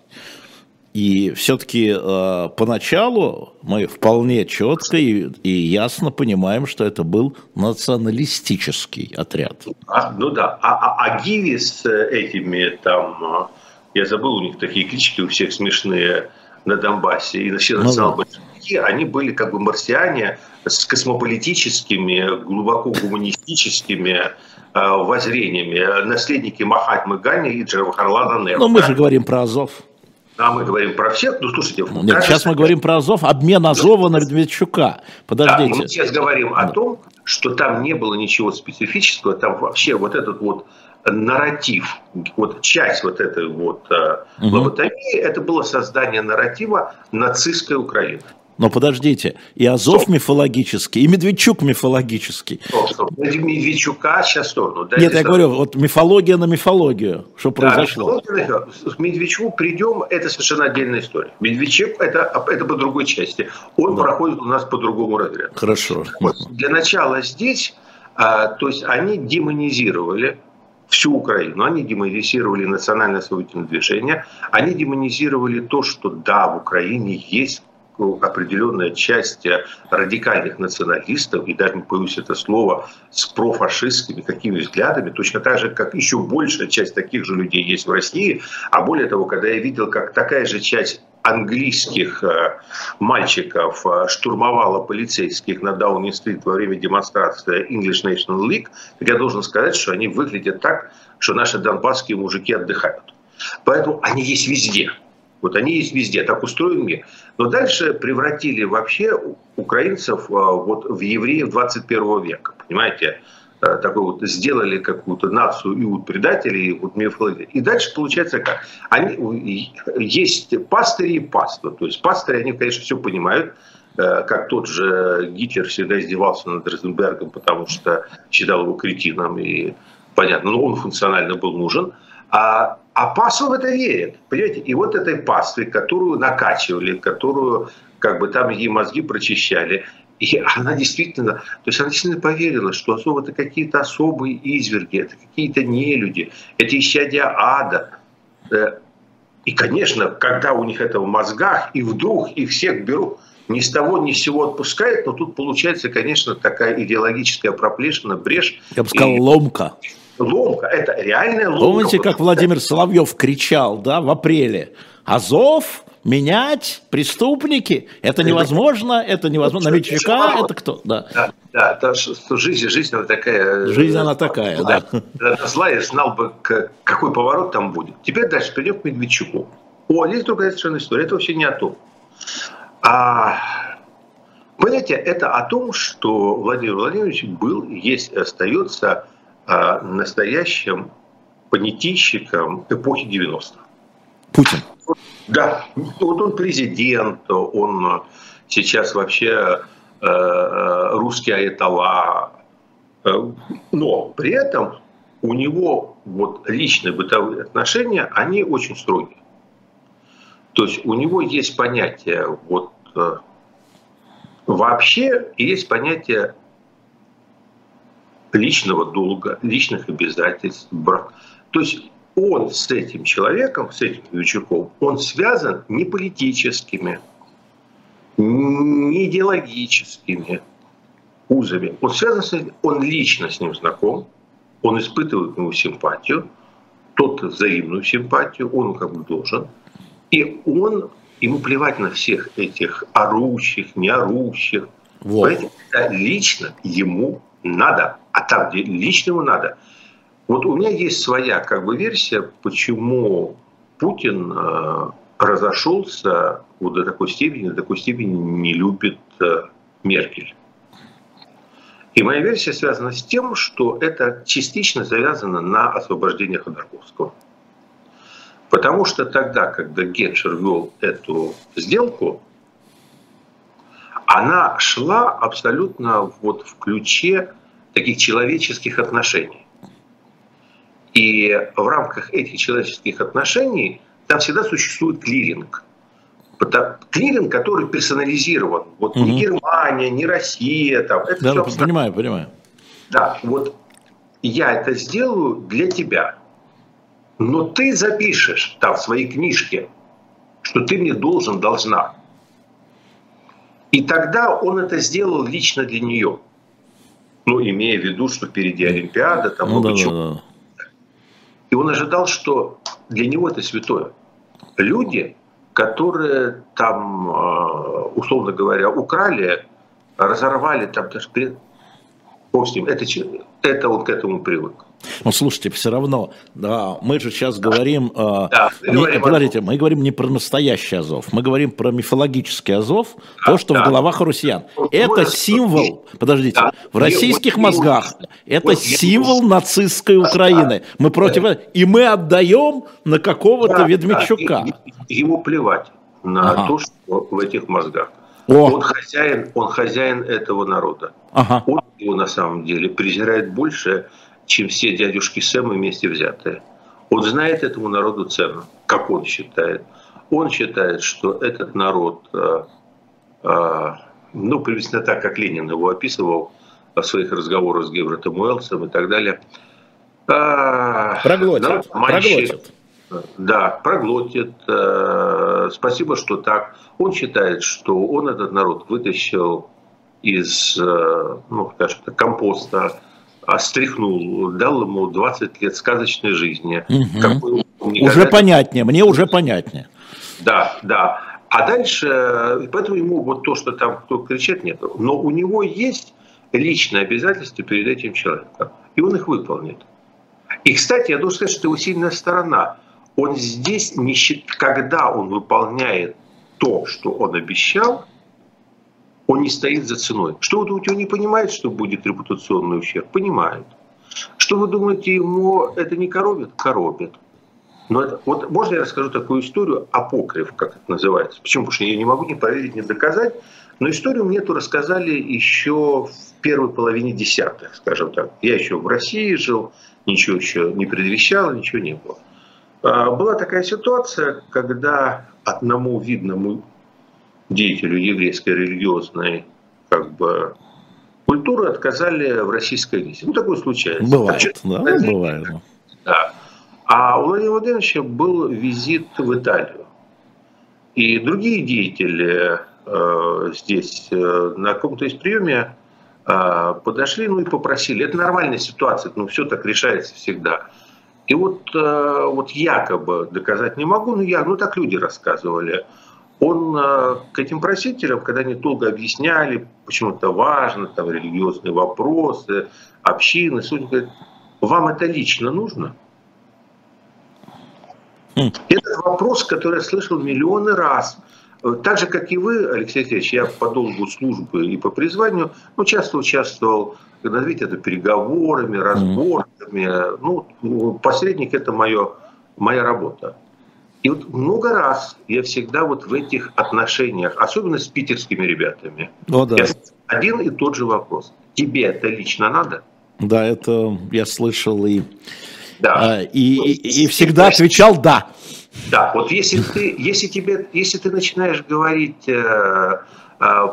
И все-таки э, поначалу мы вполне четко и, и ясно понимаем, что это был националистический отряд. А, ну да, а, а, а Гиви с этими там, э, я забыл, у них такие клички у всех смешные на Донбассе и на все ну, да. они были как бы марсиане с космополитическими, глубоко гуманистическими э, воззрениями, наследники Махатмы Гани и Джавахарлана Неру. Но мы же говорим про Азов. А мы говорим про всех. Ну, слушайте, Нет, кажется, сейчас мы говорим про Азов, обмен Азова на Медведчука. Подождите. Да, мы сейчас говорим о том, что там не было ничего специфического, там вообще вот этот вот нарратив, вот часть вот этой вот угу. лоботомии, это было создание нарратива нацистской Украины. Но подождите, и Азов стоп. мифологический, и Медведчук мифологический. Стоп, стоп. Медведчука сейчас сторону. Да, Нет, я сторону. говорю, вот мифология на мифологию, что да, произошло. К Медведчуку придем, это совершенно отдельная история. Медведчук это, это по другой части. Он да. проходит у нас по другому разряду. Хорошо. Вот. Для начала здесь, а, то есть они демонизировали всю Украину. Они демонизировали национальное освободительное движение. Они демонизировали то, что да, в Украине есть определенная часть радикальных националистов, и даже не боюсь это слова, с профашистскими какими взглядами, точно так же, как еще большая часть таких же людей есть в России. А более того, когда я видел, как такая же часть английских э, мальчиков э, штурмовала полицейских на Дауни-стрит во время демонстрации English National League, так я должен сказать, что они выглядят так, что наши донбасские мужики отдыхают. Поэтому они есть везде. Вот они есть везде, так устроен мир. Но дальше превратили вообще украинцев а, вот в евреев 21 века, понимаете? А, такой вот сделали какую-то нацию иуд предателей, вот мифологии. И дальше получается как? Они, есть пастыри и паства. То есть пастыри, они, конечно, все понимают, э, как тот же Гитлер всегда издевался над Розенбергом, потому что считал его кретином, и понятно, но он функционально был нужен. А а пасва в это верит, понимаете? И вот этой пастве, которую накачивали, которую как бы там ей мозги прочищали, и она действительно, то есть она действительно поверила, что особо это какие-то особые изверги, это какие-то нелюди, это исчадия ада. Э, и, конечно, когда у них это в мозгах, и вдруг их всех берут, ни с того ни с сего отпускают, но тут получается, конечно, такая идеологическая проплешина, брешь. Я бы сказал, и... ломка ломка, это реальная ломка. Помните, как Владимир Соловьев кричал, да, в апреле? Азов, менять, преступники, это невозможно, это невозможно. Новичка, это кто? Да, да, да то, что жизнь, жизнь она такая. Жизнь она такая, да. да. Злая, знал бы, какой поворот там будет. Теперь дальше перейдем к Медведчуку. О, есть другая совершенно история, это вообще не о том. А, понимаете, это о том, что Владимир Владимирович был, есть, остается а настоящим понятийщиком эпохи 90-х. Путин? Да. Вот он президент, он сейчас вообще э, э, русский аятолла. Э, но при этом у него вот личные бытовые отношения, они очень строгие. То есть у него есть понятие вот вообще, есть понятие личного долга, личных обязательств, брак. То есть он с этим человеком, с этим Ючуком, он связан не политическими, не идеологическими узами. Он связан с ним, он лично с ним знаком, он испытывает к нему симпатию, тот взаимную симпатию, он как бы должен. И он, ему плевать на всех этих орущих, неорущих. Вот. Поэтому лично ему надо, а там, где личному надо. Вот у меня есть своя как бы версия, почему Путин э, разошелся вот до такой степени, до такой степени не любит э, Меркель. И моя версия связана с тем, что это частично завязано на освобождение Ходорковского. Потому что тогда, когда Гетшер вел эту сделку, она шла абсолютно вот в ключе таких человеческих отношений. И в рамках этих человеческих отношений там всегда существует клиринг. Клиринг, который персонализирован. Вот угу. не Германия, не Россия. Там, это да, все понимаю, понимаю. Да, вот я это сделаю для тебя. Но ты запишешь там в своей книжке, что ты мне должен, должна. И тогда он это сделал лично для нее. Ну, имея в виду, что впереди Олимпиада, там ну, много да, чего. Да, да. Он ожидал, что для него это святое. Люди, которые там, э, условно говоря, украли, разорвали там даже Бог с ним, это, это он к этому привык. Ну, слушайте, все равно, да, мы же сейчас говорим, э, да, не, говорим подождите, мы говорим не про настоящий Азов, мы говорим про мифологический Азов, да, то, что да. в головах русиян. Это вот, символ, подождите, да. в российских вот, мозгах, вот, это вот, символ вот, нацистской Украины. Да, мы против да. и мы отдаем на какого-то да, Ведмичука. Да, ему плевать на ага. то, что в этих мозгах. О. Он хозяин, он хозяин этого народа. Ага. Он его на самом деле презирает больше, чем все дядюшки Сэм вместе взятые. Он знает этому народу цену, как он считает. Он считает, что этот народ, э, э, ну, приблизительно так, как Ленин его описывал в своих разговорах с Гевротом Уэллсом и так далее. Э, проглотит, проглотит. Да, проглотит. Э, спасибо, что так. Он считает, что он этот народ вытащил из, э, ну, скажем так, компоста, остряхнул, дал ему 20 лет сказочной жизни. Угу. Уже понятнее, мне уже понятнее. Да, да. А дальше, поэтому ему вот то, что там кто кричит, нет. Но у него есть личные обязательства перед этим человеком. И он их выполнит. И, кстати, я должен сказать, что его сильная сторона он здесь не считает, когда он выполняет то, что он обещал, он не стоит за ценой. Что вы думаете, он не понимает, что будет репутационный ущерб? Понимает. Что вы думаете, ему это не коробит? Коробит. Но это, вот можно я расскажу такую историю, апокриф, как это называется. Почему? Потому что я не могу ни проверить, ни доказать. Но историю мне эту рассказали еще в первой половине десятых, скажем так. Я еще в России жил, ничего еще не предвещало, ничего не было. А, была такая ситуация, когда одному видному деятелю еврейской религиозной как бы, культуры отказали в российской визе. Ну, такое случается. Бывает, так, да, один, бывает. Да. А у Владимира Владимировича был визит в Италию. И другие деятели э, здесь э, на каком-то из приеме э, подошли ну, и попросили. Это нормальная ситуация, ну все так решается всегда. И вот, э, вот якобы доказать не могу, но я, ну так люди рассказывали. Он э, к этим просителям, когда они долго объясняли, почему это важно, там религиозные вопросы, общины, суть говорит, вам это лично нужно? Хм. Это вопрос, который я слышал миллионы раз. Так же, как и вы, Алексей Алексеевич, я по долгу службы и по призванию ну, часто участвовал назовите это переговорами, разборками. Ну, посредник это мое, моя работа. И вот много раз я всегда вот в этих отношениях, особенно с питерскими ребятами, О, да. один и тот же вопрос. Тебе это лично надо? Да, это я слышал и, да. а, и, и, и, и всегда отвечал «да». Да, вот если ты, если тебе, если ты начинаешь говорить, э, э,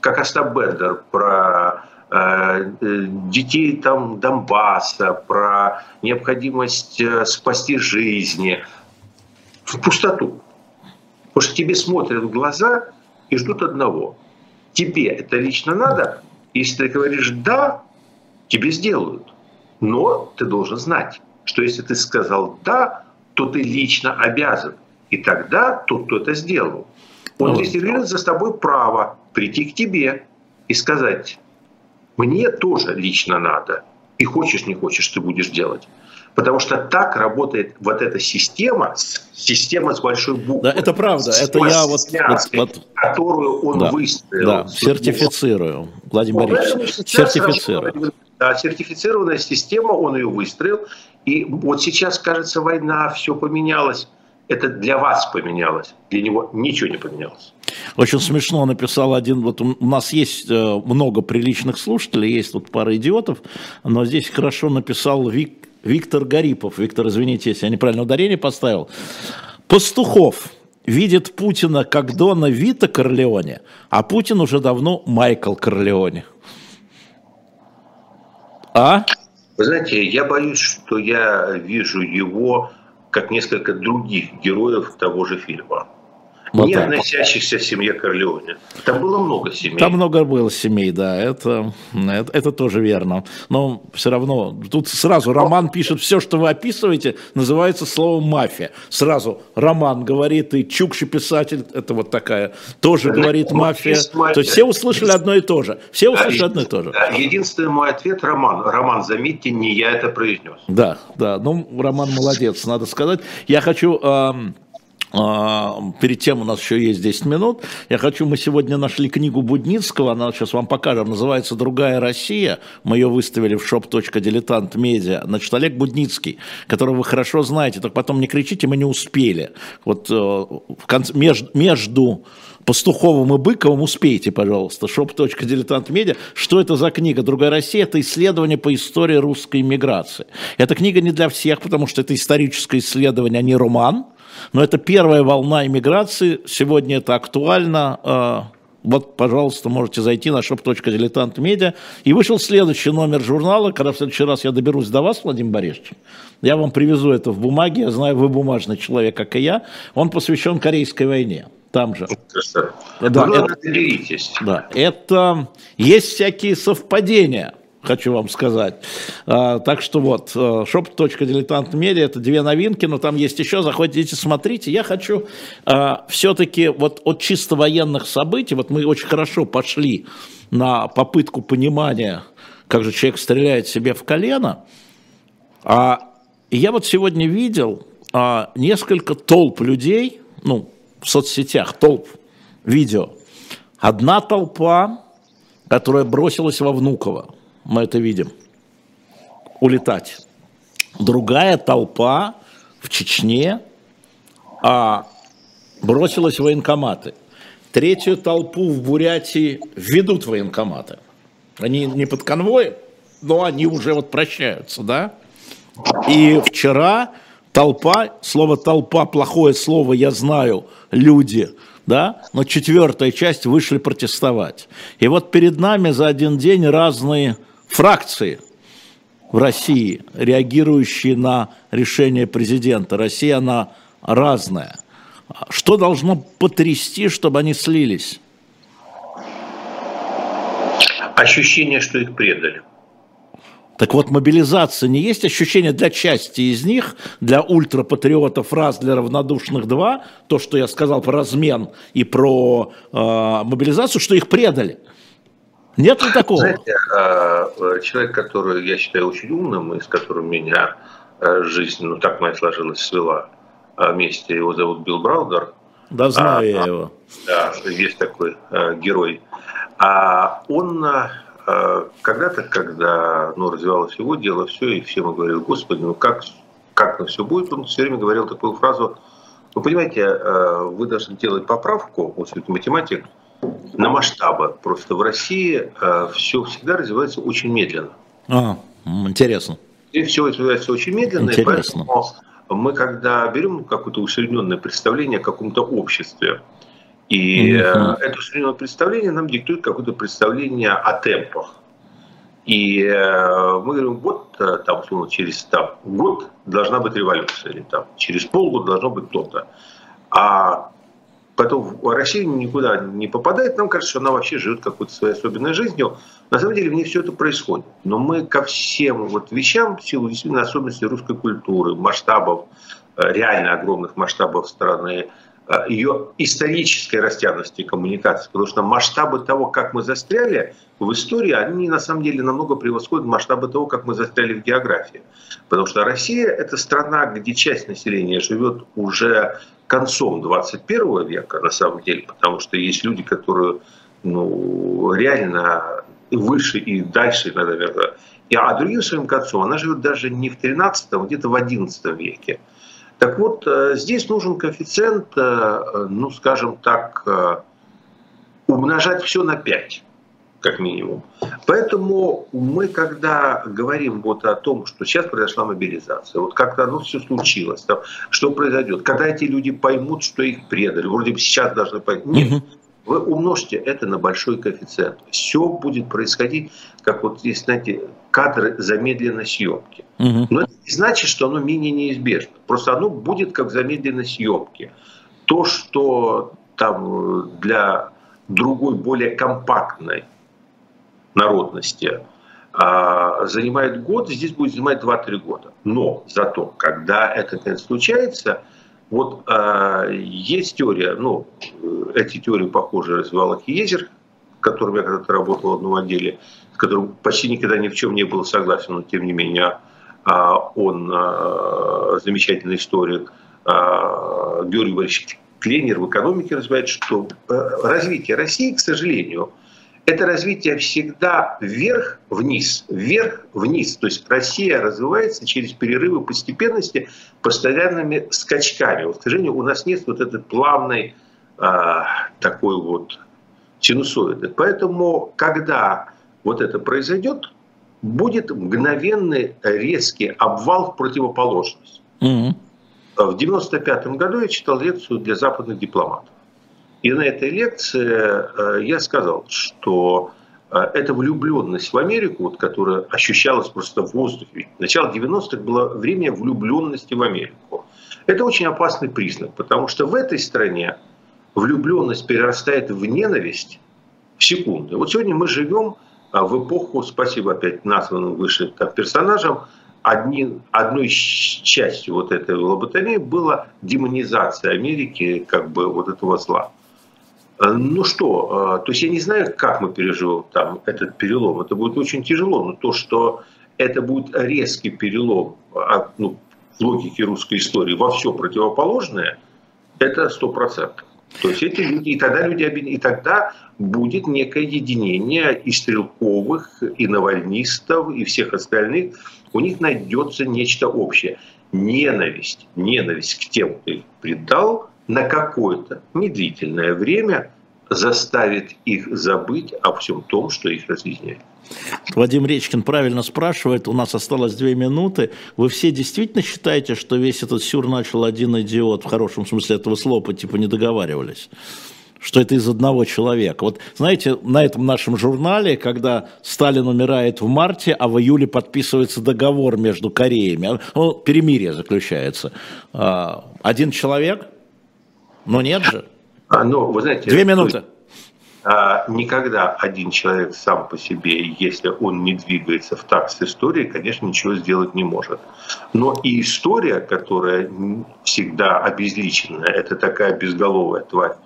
как Остап Бендер, про Э, детей там Донбасса, про необходимость э, спасти жизни, в пустоту. Потому что тебе смотрят в глаза и ждут одного. Тебе это лично надо, если ты говоришь «да», тебе сделают. Но ты должен знать, что если ты сказал «да», то ты лично обязан. И тогда тот, кто это сделал, он резервирует за тобой право прийти к тебе и сказать мне тоже лично надо. И хочешь, не хочешь, ты будешь делать. Потому что так работает вот эта система, система с большой буквы. Да, это правда. Это я вот, вот, которую он да, выстроил. Да, сертифицирую. Владимир Ильич, сертифицирую. Да, сертифицированная система, он ее выстроил. И вот сейчас, кажется, война, все поменялось это для вас поменялось, для него ничего не поменялось. Очень смешно написал один, вот у нас есть э, много приличных слушателей, есть вот пара идиотов, но здесь хорошо написал Вик, Виктор Гарипов. Виктор, извините, если я неправильно ударение поставил. Пастухов видит Путина как Дона Вита Корлеоне, а Путин уже давно Майкл Корлеоне. А? Вы знаете, я боюсь, что я вижу его как несколько других героев того же фильма вот не так. относящихся к семье Корлеоне. Там было много семей. Там много было семей, да, это, это, это тоже верно. Но все равно, тут сразу Роман пишет, все, что вы описываете, называется словом мафия. Сразу Роман говорит, и Чукши писатель, это вот такая, тоже да, говорит мафия. мафия. То есть все услышали одно и то же. Все услышали да, одно и то же. Да, единственный мой ответ Роман. Роман, заметьте, не я это произнес. Да, да, ну Роман молодец, надо сказать. Я хочу... Эм, перед тем у нас еще есть 10 минут. Я хочу, мы сегодня нашли книгу Будницкого, она сейчас вам покажем, называется «Другая Россия». Мы ее выставили в shop.diletant.media. Значит, Олег Будницкий, которого вы хорошо знаете, только потом не кричите, мы не успели. Вот э, в конце, между, между Пастуховым и Быковым успейте, пожалуйста, shop.diletant.media. Что это за книга «Другая Россия»? Это исследование по истории русской миграции. Эта книга не для всех, потому что это историческое исследование, а не роман. Но это первая волна иммиграции, сегодня это актуально. А, вот, пожалуйста, можете зайти на shop.diletant.media. И вышел следующий номер журнала, когда в следующий раз я доберусь до вас, Владимир Борисович. Я вам привезу это в бумаге, я знаю, вы бумажный человек, как и я. Он посвящен Корейской войне. Там же. Да, ну, это, да, это есть всякие совпадения хочу вам сказать. А, так что вот, shop.diletant.media – это две новинки, но там есть еще, заходите, смотрите. Я хочу а, все-таки вот от чисто военных событий, вот мы очень хорошо пошли на попытку понимания, как же человек стреляет себе в колено, а я вот сегодня видел а, несколько толп людей, ну, в соцсетях, толп, видео. Одна толпа, которая бросилась во Внуково – мы это видим, улетать. Другая толпа в Чечне а, бросилась в военкоматы. Третью толпу в Бурятии ведут военкоматы. Они не под конвоем, но они уже вот прощаются, да? И вчера толпа, слово толпа, плохое слово, я знаю, люди – да, но четвертая часть вышли протестовать. И вот перед нами за один день разные фракции в России, реагирующие на решение президента. Россия, она разная. Что должно потрясти, чтобы они слились? Ощущение, что их предали. Так вот, мобилизация не есть ощущение для части из них, для ультрапатриотов раз, для равнодушных два, то, что я сказал про размен и про э, мобилизацию, что их предали. Нет ли такого? Знаете, а, человек, который я считаю очень умным, и с которым меня э, жизнь, ну так моя сложилась, свела а, вместе, его зовут Билл Браудер. Да, знаю а, я его. Да, есть такой а, герой. А он а, когда-то, когда ну, развивалось его дело, все, и все мы говорили, господи, ну как, как на все будет, он все время говорил такую фразу, вы понимаете, вы должны делать поправку, вот все-таки математик, на масштабы. Просто в России э, все всегда развивается очень медленно. А, интересно. И все развивается очень медленно, интересно. и поэтому мы когда берем какое-то усредненное представление о каком-то обществе, и mm-hmm. это усредненное представление нам диктует какое-то представление о темпах. И э, мы говорим, вот там, условно, через там, год должна быть революция, или там, через полгода должно быть то-то. А потом Россия никуда не попадает, нам кажется, что она вообще живет какой-то своей особенной жизнью. На самом деле в ней все это происходит. Но мы ко всем вот вещам, в силу действительно особенностей русской культуры, масштабов, э, реально огромных масштабов страны, э, ее исторической растянутости коммуникации, потому что масштабы того, как мы застряли в истории, они на самом деле намного превосходят масштабы того, как мы застряли в географии. Потому что Россия – это страна, где часть населения живет уже концом 21 века, на самом деле, потому что есть люди, которые ну, реально выше и дальше, наверное. И, а другим своим концом она живет даже не в 13, а где-то в 11 веке. Так вот, э, здесь нужен коэффициент, э, ну, скажем так, э, умножать все на 5. Как минимум. Поэтому мы, когда говорим вот о том, что сейчас произошла мобилизация, вот как-то оно все случилось, там, что произойдет, когда эти люди поймут, что их предали, вроде бы сейчас должны поймать. Нет, вы умножьте это на большой коэффициент. Все будет происходить, как вот здесь, знаете, кадры замедленной съемки. Угу. Но это не значит, что оно менее неизбежно. Просто оно будет как в замедленной съемке. То, что там для другой, более компактной народности а, занимает год, здесь будет занимать 2-3 года. Но зато, когда это случается, вот а, есть теория, ну, эти теории, похоже, развивал Хиезер, которым я когда-то работал в одном отделе, с которым почти никогда ни в чем не был согласен, но тем не менее а, он замечательный историк, Георгий Борисович Кленер в экономике развивает, что э, развитие России, к сожалению, это развитие всегда вверх-вниз, вверх-вниз. То есть Россия развивается через перерывы постепенности постоянными скачками. Вот, к сожалению, у нас нет вот этой плавной а, такой вот синусоиды. Поэтому, когда вот это произойдет, будет мгновенный резкий обвал в противоположность. Mm-hmm. В 95 году я читал лекцию для западных дипломатов. И на этой лекции э, я сказал, что э, эта влюбленность в Америку, вот, которая ощущалась просто в воздухе. Начало 90-х было время влюбленности в Америку. Это очень опасный признак, потому что в этой стране влюбленность перерастает в ненависть в секунды. Вот сегодня мы живем э, в эпоху, спасибо опять названным выше там, персонажам, одни, одной частью вот этой лоботомии была демонизация Америки, как бы вот этого зла. Э, ну что, э, то есть я не знаю, как мы переживем там этот перелом. Это будет очень тяжело, но то, что это будет резкий перелом от, ну, в логике русской истории во все противоположное, это сто процентов. То есть эти люди, и тогда люди, и тогда будет некое единение и стрелковых, и навальнистов, и всех остальных. У них найдется нечто общее. Ненависть, ненависть к тем, кто их предал, на какое-то недлительное время заставит их забыть о всем том, что их разъединяет. Вадим Речкин правильно спрашивает, у нас осталось две минуты. Вы все действительно считаете, что весь этот сюр начал один идиот, в хорошем смысле этого слова, типа не договаривались? что это из одного человека. Вот знаете, на этом нашем журнале, когда Сталин умирает в марте, а в июле подписывается договор между Кореями, ну, перемирие заключается. А, один человек? Но нет же. А, ну, вы знаете, Две минуты. А, никогда один человек сам по себе, если он не двигается в такт с историей, конечно, ничего сделать не может. Но и история, которая всегда обезличенная, это такая безголовая тварь,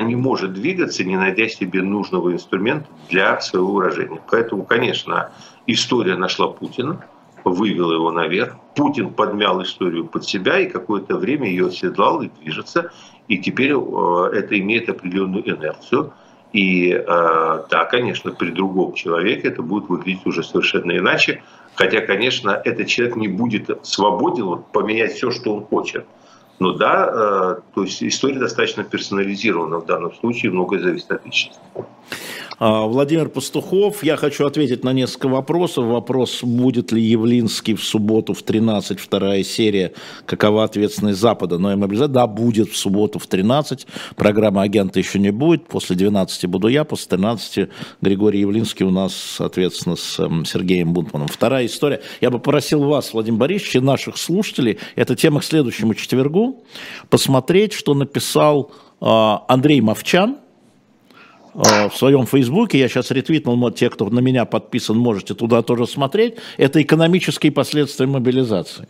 не может двигаться, не найдя себе нужного инструмента для своего выражения. Поэтому, конечно, история нашла Путина, вывела его наверх. Путин подмял историю под себя и какое-то время ее оседлал и движется. И теперь э, это имеет определенную инерцию. И э, да, конечно, при другом человеке это будет выглядеть уже совершенно иначе. Хотя, конечно, этот человек не будет свободен вот, поменять все, что он хочет. Но да, э, то есть история достаточно персонализирована в данном случае, многое зависит от личности. А, Владимир Пастухов, я хочу ответить на несколько вопросов. Вопрос, будет ли Явлинский в субботу в 13, вторая серия, какова ответственность Запада, но я мобилизация, да, будет в субботу в 13, программа агента еще не будет, после 12 буду я, после 13 Григорий Явлинский у нас, соответственно, с эм, Сергеем Бунтманом. Вторая история, я бы просил вас, Владимир Борисович, и наших слушателей, это тема к следующему четвергу, посмотреть, что написал а, Андрей Мовчан, Э, в своем фейсбуке, я сейчас ретвитнул, те, кто на меня подписан, можете туда тоже смотреть, это экономические последствия мобилизации.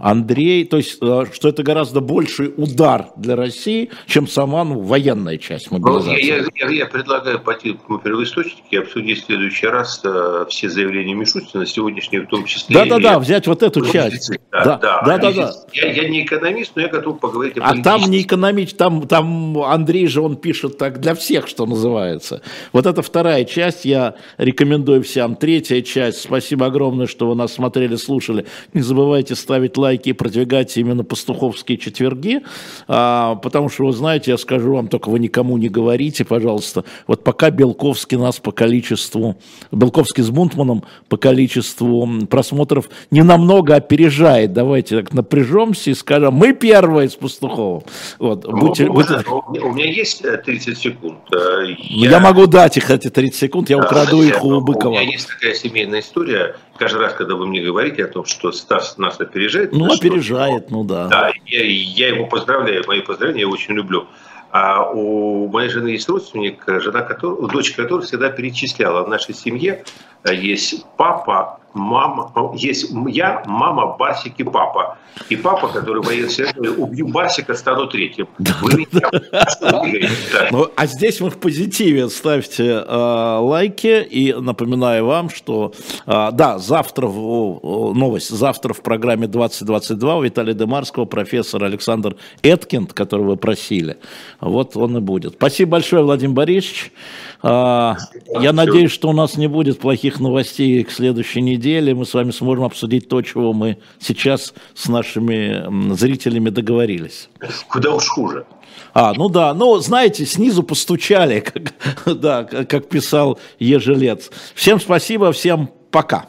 Андрей, то есть, э, что это гораздо больший удар для России, чем сама ну, военная часть мобилизации. Я, я, я предлагаю пойти к первоисточнике и обсудить в следующий раз э, все заявления Мишустина, сегодняшние в том числе. Да-да-да, взять вот эту часть. Да, да, да. да, да. Я, я не экономист, но я готов поговорить о А там не экономист, там, там Андрей же, он пишет так для всех, что называется. Вот это вторая часть, я рекомендую всем. Третья часть, спасибо огромное, что вы нас смотрели, слушали. Не забывайте ставить лайк лайки и продвигайте именно пастуховские четверги, а, потому что, вы знаете, я скажу вам, только вы никому не говорите, пожалуйста, вот пока Белковский нас по количеству, Белковский с Бунтманом по количеству просмотров не намного опережает, давайте так напряжемся и скажем, мы первые с Пастуховым. Вот, ну, будьте, будьте... У меня есть 30 э, секунд. Э, я, я могу дать их эти 30 секунд, я украду их у Быкова. У меня есть такая семейная история. Каждый раз, когда вы мне говорите о том, что Стас нас опережает... Ну, опережает, что, ну да. Да, я, я его поздравляю, мои поздравления, я его очень люблю. А у моей жены есть родственник, жена которого, дочь которой всегда перечисляла в нашей семье э, есть папа, мама, есть я, мама, Барсик и папа. И папа, который военный убью Барсика, стану третьим. (laughs) Вы ну, а здесь мы в позитиве. Ставьте э, лайки. И напоминаю вам, что э, да, завтра, новость, завтра в программе 2022 у Виталия Демарского профессор Александр Эткинд, которого вы просили. Вот он и будет. Спасибо большое, Владимир Борисович. Я надеюсь, что у нас не будет плохих новостей к следующей неделе неделе мы с вами сможем обсудить то, чего мы сейчас с нашими зрителями договорились. Куда уж хуже. А, ну да, ну, знаете, снизу постучали, (laughs) как, да, как писал Ежелец. Всем спасибо, всем пока.